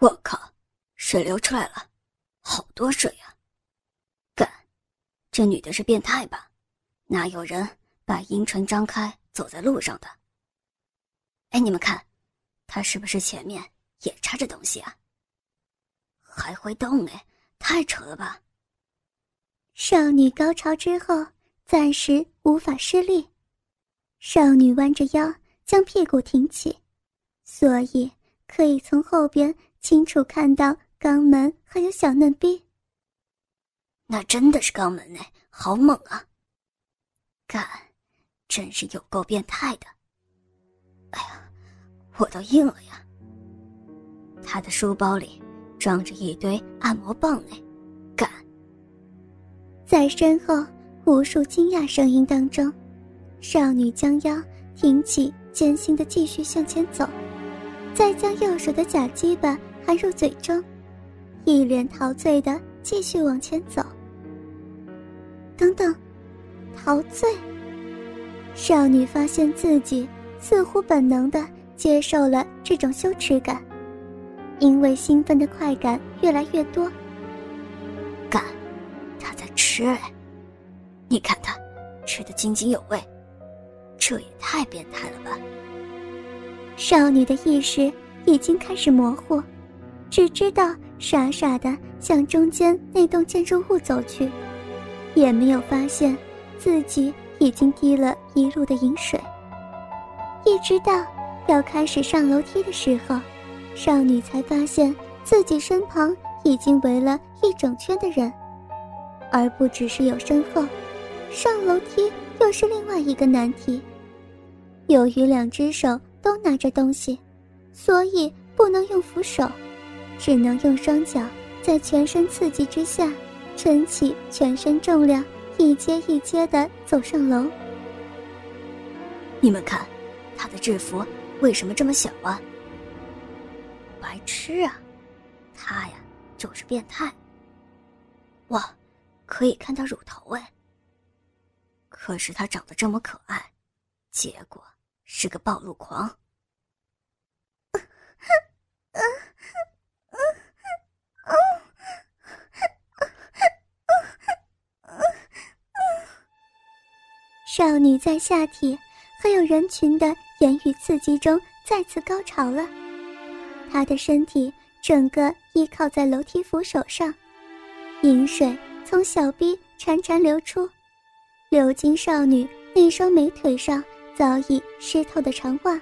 我靠，水流出来了，好多水呀！干，这女的是变态吧？哪有人把阴唇张开走在路上的？哎，你们看，她是不是前面也插着东西啊？还会动哎，太扯了吧！少女高潮之后，暂时无法施力。少女弯着腰，将屁股挺起，所以可以从后边。清楚看到肛门还有小嫩逼，那真的是肛门呢，好猛啊！干，真是有够变态的。哎呀，我都硬了呀！他的书包里装着一堆按摩棒呢，干！在身后无数惊讶声音当中，少女将腰挺起，艰辛的继续向前走，再将右手的假鸡巴。含入嘴中，一脸陶醉的继续往前走。等等，陶醉。少女发现自己似乎本能的接受了这种羞耻感，因为兴奋的快感越来越多。干，他在吃哎！你看他吃的津津有味，这也太变态了吧！少女的意识已经开始模糊。只知道傻傻的向中间那栋建筑物走去，也没有发现自己已经滴了一路的饮水。一直到要开始上楼梯的时候，少女才发现自己身旁已经围了一整圈的人，而不只是有身后，上楼梯又是另外一个难题。由于两只手都拿着东西，所以不能用扶手。只能用双脚在全身刺激之下，撑起全身重量，一阶一阶的走上楼。你们看，他的制服为什么这么小啊？白痴啊！他呀，就是变态。哇，可以看到乳头哎。可是他长得这么可爱，结果是个暴露狂。少女在下体还有人群的言语刺激中再次高潮了，她的身体整个依靠在楼梯扶手上，饮水从小臂潺潺流出，流经少女那双美腿上早已湿透的长袜，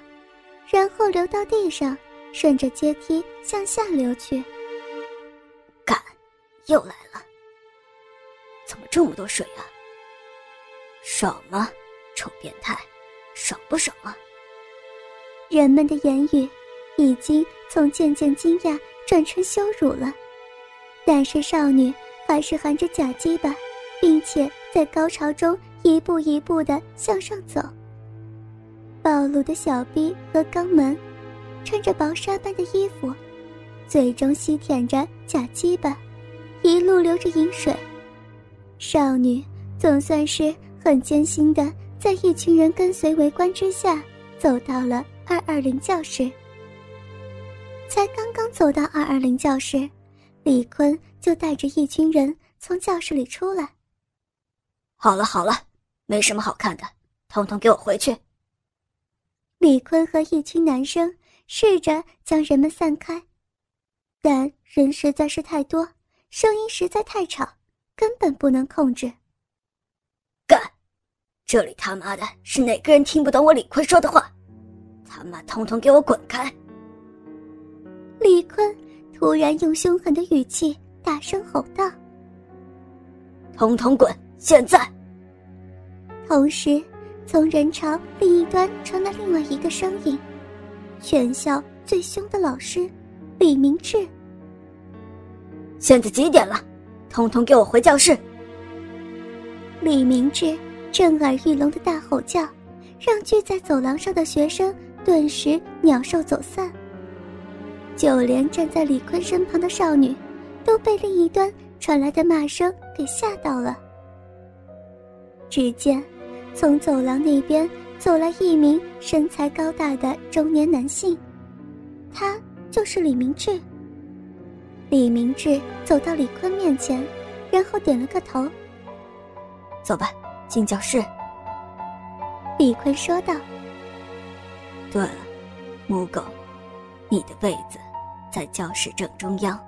然后流到地上，顺着阶梯向下流去。干，又来了！怎么这么多水啊？爽吗，臭变态，爽不爽啊？人们的言语已经从渐渐惊讶转成羞辱了，但是少女还是含着假鸡巴，并且在高潮中一步一步的向上走。暴露的小臂和肛门，穿着薄纱般的衣服，嘴中吸舔着假鸡巴，一路流着饮水。少女总算是。很艰辛的，在一群人跟随围观之下，走到了二二零教室。才刚刚走到二二零教室，李坤就带着一群人从教室里出来。好了好了，没什么好看的，统统给我回去。李坤和一群男生试着将人们散开，但人实在是太多，声音实在太吵，根本不能控制。这里他妈的是哪个人听不懂我李坤说的话？他妈，通通给我滚开！李坤突然用凶狠的语气大声吼道：“通通滚！现在！”同时，从人潮另一端传来另外一个声音：“全校最凶的老师，李明志。”现在几点了？通通给我回教室！李明志。震耳欲聋的大吼叫，让聚在走廊上的学生顿时鸟兽走散。就连站在李坤身旁的少女，都被另一端传来的骂声给吓到了。只见，从走廊那边走来一名身材高大的中年男性，他就是李明志。李明志走到李坤面前，然后点了个头。走吧，进教室。李坤说道。对了，母狗，你的位子在教室正中央。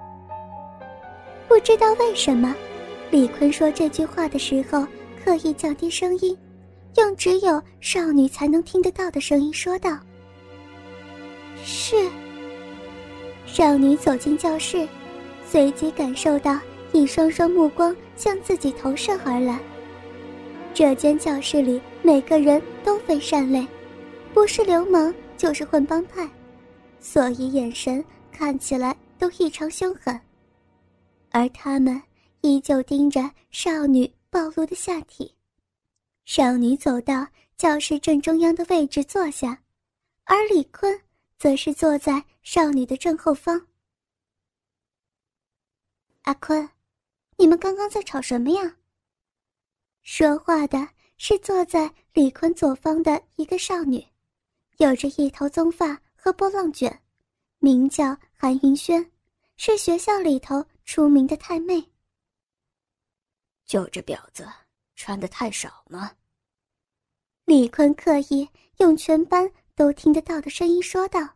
不知道为什么，李坤说这句话的时候刻意降低声音，用只有少女才能听得到的声音说道：“是。”少女走进教室。随即感受到一双双目光向自己投射而来。这间教室里每个人都非善类，不是流氓就是混帮派，所以眼神看起来都异常凶狠。而他们依旧盯着少女暴露的下体。少女走到教室正中央的位置坐下，而李坤则是坐在少女的正后方。阿坤，你们刚刚在吵什么呀？说话的是坐在李坤左方的一个少女，有着一头棕发和波浪卷，名叫韩云轩，是学校里头出名的太妹。就这婊子穿的太少吗？李坤刻意用全班都听得到的声音说道。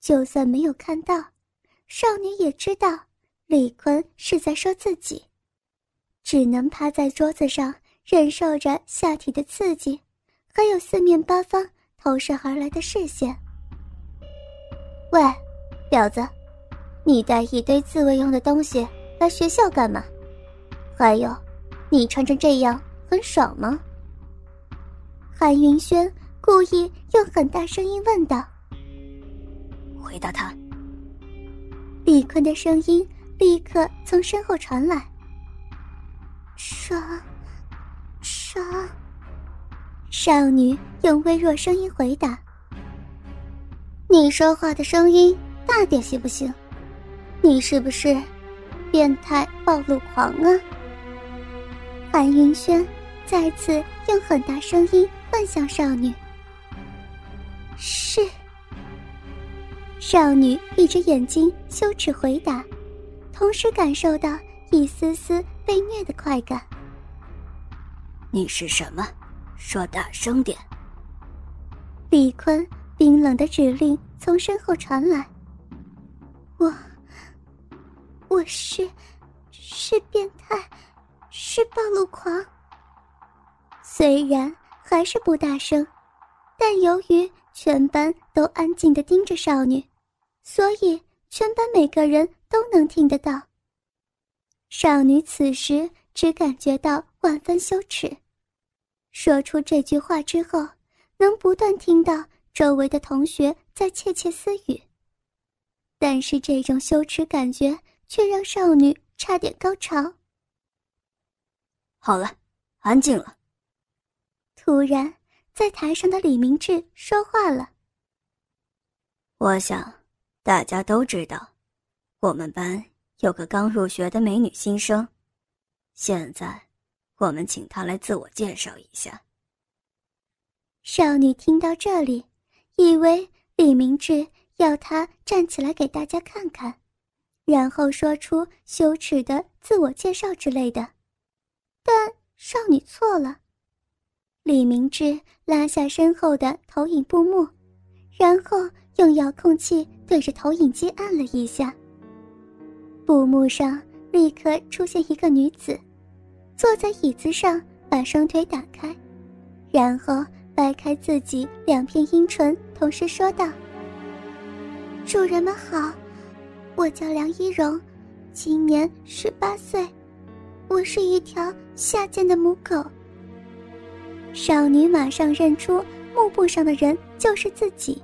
就算没有看到，少女也知道。李坤是在说自己，只能趴在桌子上忍受着下体的刺激，还有四面八方投射而来的视线。喂，婊子，你带一堆自慰用的东西来学校干嘛？还有，你穿成这样很爽吗？韩云轩故意用很大声音问道。回答他。李坤的声音。立刻从身后传来。爽，爽。少女用微弱声音回答：“你说话的声音大点行不行？你是不是变态暴露狂啊？”韩云轩再次用很大声音问向少女：“是。”少女闭着眼睛羞耻回答。同时感受到一丝丝被虐的快感。你是什么？说大声点！李坤冰冷的指令从身后传来。我，我是，是变态，是暴露狂。虽然还是不大声，但由于全班都安静的盯着少女，所以。全班每个人都能听得到。少女此时只感觉到万分羞耻，说出这句话之后，能不断听到周围的同学在窃窃私语。但是这种羞耻感觉却让少女差点高潮。好了，安静了。突然，在台上的李明志说话了：“我想。”大家都知道，我们班有个刚入学的美女新生。现在，我们请她来自我介绍一下。少女听到这里，以为李明志要她站起来给大家看看，然后说出羞耻的自我介绍之类的。但少女错了。李明志拉下身后的投影布幕，然后。用遥控器对着投影机按了一下，布幕上立刻出现一个女子，坐在椅子上，把双腿打开，然后掰开自己两片阴唇，同时说道：“主人们好，我叫梁一荣，今年十八岁，我是一条下贱的母狗。”少女马上认出幕布上的人就是自己。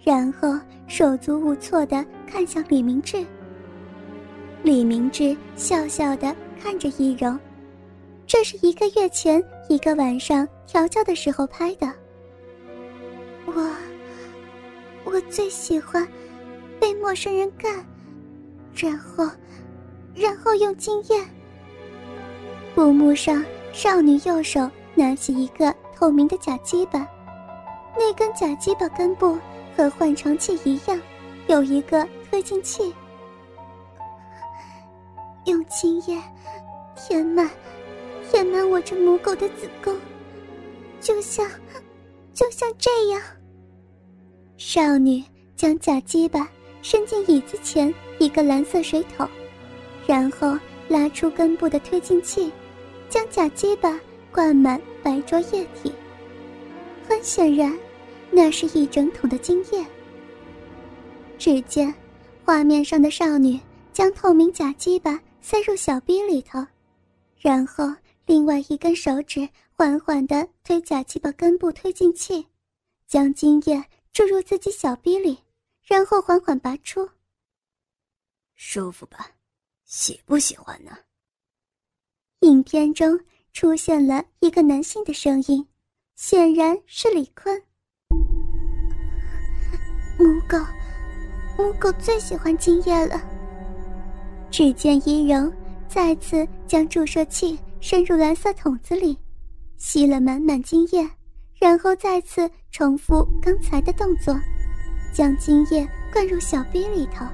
然后手足无措的看向李明志。李明志笑笑的看着易容，这是一个月前一个晚上调教的时候拍的。我，我最喜欢被陌生人干，然后，然后用经验。布幕上，少女右手拿起一个透明的假鸡巴，那根假鸡巴根部。和换床器一样，有一个推进器，用精液填满，填满我这母狗的子宫，就像，就像这样。少女将假鸡巴伸进椅子前一个蓝色水桶，然后拉出根部的推进器，将假鸡巴灌满白浊液体。很显然，那是一整桶的精液。只见画面上的少女将透明假鸡巴塞入小逼里头，然后另外一根手指缓缓地推假鸡巴根部推进器，将精液注入自己小逼里，然后缓缓拔出。舒服吧？喜不喜欢呢？影片中出现了一个男性的声音。显然是李坤。母狗，母狗最喜欢精液了。只见伊柔再次将注射器伸入蓝色桶子里，吸了满满精液，然后再次重复刚才的动作，将精液灌入小杯里头。